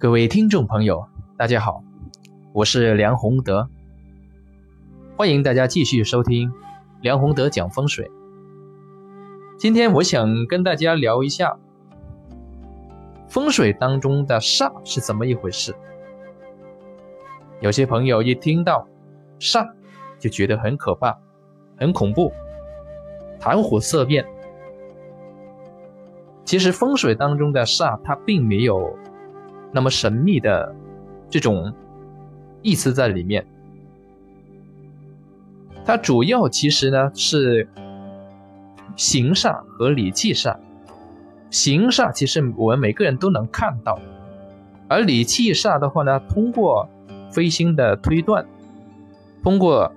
各位听众朋友，大家好，我是梁宏德，欢迎大家继续收听梁宏德讲风水。今天我想跟大家聊一下风水当中的煞是怎么一回事。有些朋友一听到煞就觉得很可怕、很恐怖、谈虎色变。其实风水当中的煞，它并没有。那么神秘的这种意思在里面，它主要其实呢是形煞和理气煞。形煞其实我们每个人都能看到，而理气煞的话呢，通过飞星的推断，通过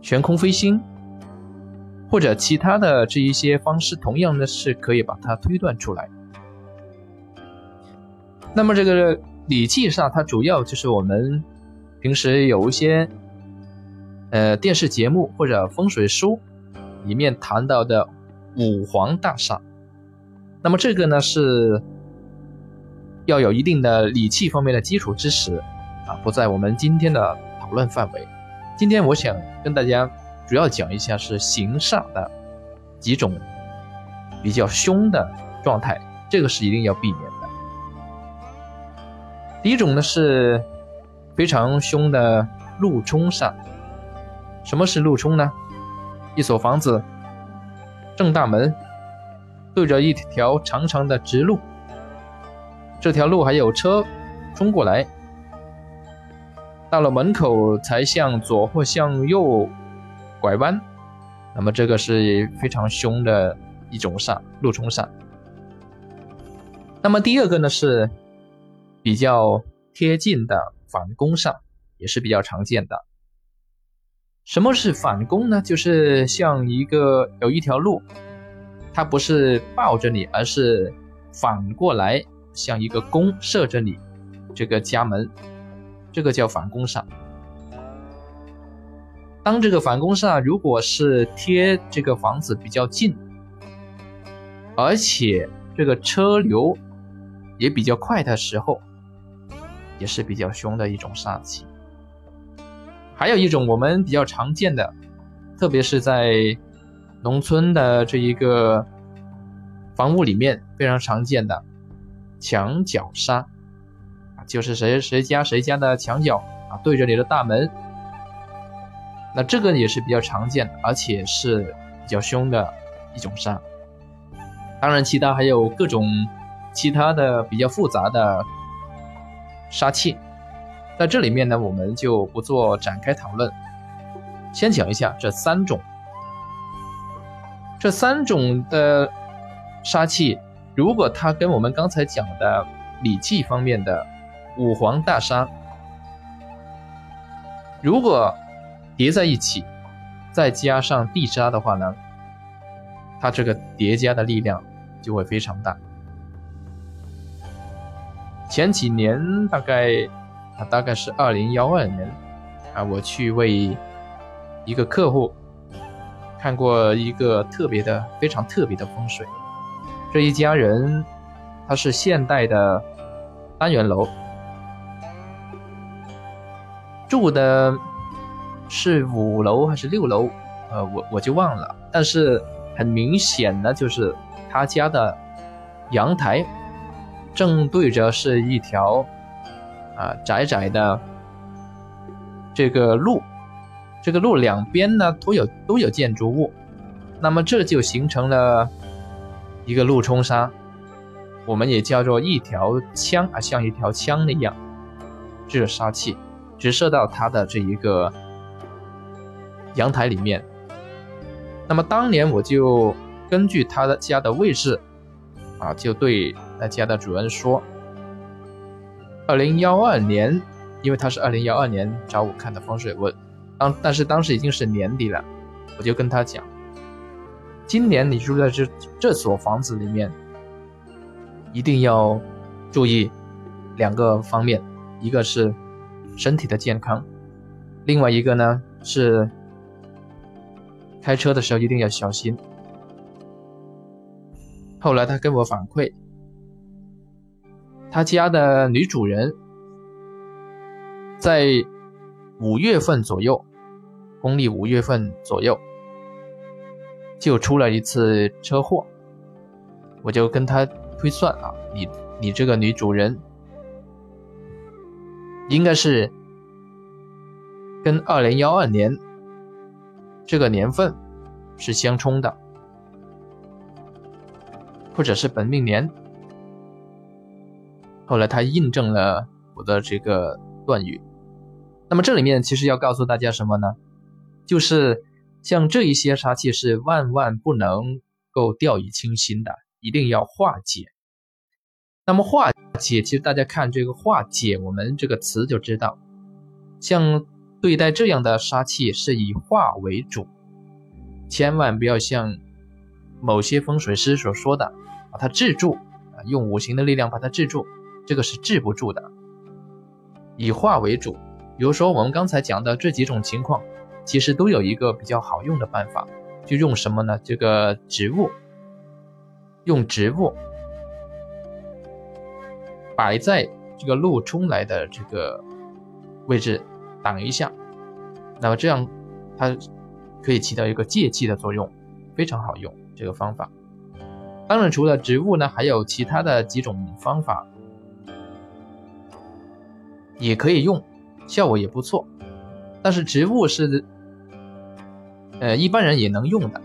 悬空飞星或者其他的这一些方式，同样的是可以把它推断出来。那么这个礼气煞，它主要就是我们平时有一些呃电视节目或者风水书里面谈到的五黄大煞。那么这个呢是要有一定的礼气方面的基础知识啊，不在我们今天的讨论范围。今天我想跟大家主要讲一下是行煞的几种比较凶的状态，这个是一定要避免。第一种呢是非常凶的路冲煞。什么是路冲呢？一所房子正大门对着一条长长的直路，这条路还有车冲过来，到了门口才向左或向右拐弯，那么这个是非常凶的一种煞，路冲煞。那么第二个呢是。比较贴近的反弓上也是比较常见的。什么是反弓呢？就是像一个有一条路，它不是抱着你，而是反过来像一个弓射着你这个家门，这个叫反弓煞。当这个反弓煞如果是贴这个房子比较近，而且这个车流也比较快的时候。也是比较凶的一种煞气。还有一种我们比较常见的，特别是在农村的这一个房屋里面非常常见的墙角煞，就是谁谁家谁家的墙角啊对着你的大门，那这个也是比较常见，而且是比较凶的一种煞。当然，其他还有各种其他的比较复杂的。杀气，在这里面呢，我们就不做展开讨论，先讲一下这三种。这三种的杀气，如果它跟我们刚才讲的礼记方面的五黄大杀，如果叠在一起，再加上地杀的话呢，它这个叠加的力量就会非常大。前几年大概啊，大概是二零幺二年啊，我去为一个客户看过一个特别的、非常特别的风水。这一家人他是现代的单元楼，住的是五楼还是六楼？呃，我我就忘了。但是很明显的就是他家的阳台。正对着是一条啊窄窄的这个路，这个路两边呢都有都有建筑物，那么这就形成了一个路冲杀，我们也叫做一条枪啊，像一条枪那样，这个杀气直射到他的这一个阳台里面。那么当年我就根据他的家的位置啊，就对。那家的主人说：“二零幺二年，因为他是二零幺二年找我看的风水，我当但是当时已经是年底了，我就跟他讲，今年你住在这这所房子里面，一定要注意两个方面，一个是身体的健康，另外一个呢是开车的时候一定要小心。”后来他跟我反馈。他家的女主人在五月份左右，公历五月份左右就出了一次车祸。我就跟他推算啊，你你这个女主人应该是跟二零幺二年这个年份是相冲的，或者是本命年。后来他印证了我的这个断语。那么这里面其实要告诉大家什么呢？就是像这一些杀气是万万不能够掉以轻心的。一定要化解。那么化解，其实大家看这个化解，我们这个词就知道，像对待这样的杀气是以化为主，千万不要像某些风水师所说的把它制住啊，用五行的力量把它制住，这个是治不住的。以化为主，比如说我们刚才讲的这几种情况，其实都有一个比较好用的办法，就用什么呢？这个植物。用植物摆在这个路冲来的这个位置挡一下，那么这样它可以起到一个借气的作用，非常好用这个方法。当然，除了植物呢，还有其他的几种方法也可以用，效果也不错。但是植物是呃一般人也能用的。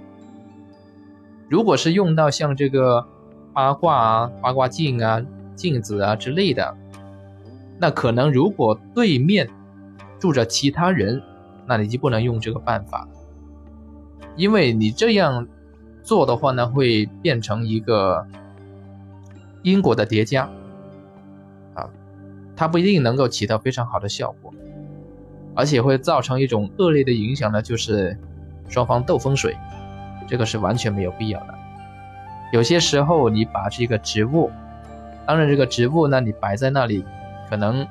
如果是用到像这个八卦啊、八卦镜啊、镜子啊之类的，那可能如果对面住着其他人，那你就不能用这个办法，因为你这样做的话呢，会变成一个因果的叠加，它不一定能够起到非常好的效果，而且会造成一种恶劣的影响呢，就是双方斗风水。这个是完全没有必要的。有些时候，你把这个植物，当然这个植物呢，你摆在那里，可能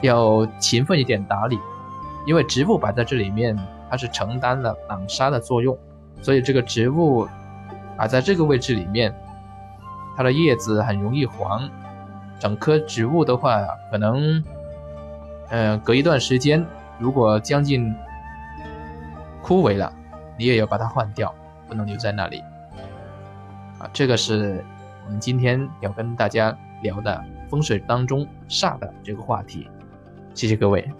要勤奋一点打理，因为植物摆在这里面，它是承担了挡杀的作用，所以这个植物摆在这个位置里面，它的叶子很容易黄。整棵植物的话，可能，嗯，隔一段时间，如果将近枯萎了。你也要把它换掉，不能留在那里。啊，这个是我们今天要跟大家聊的风水当中煞的这个话题。谢谢各位。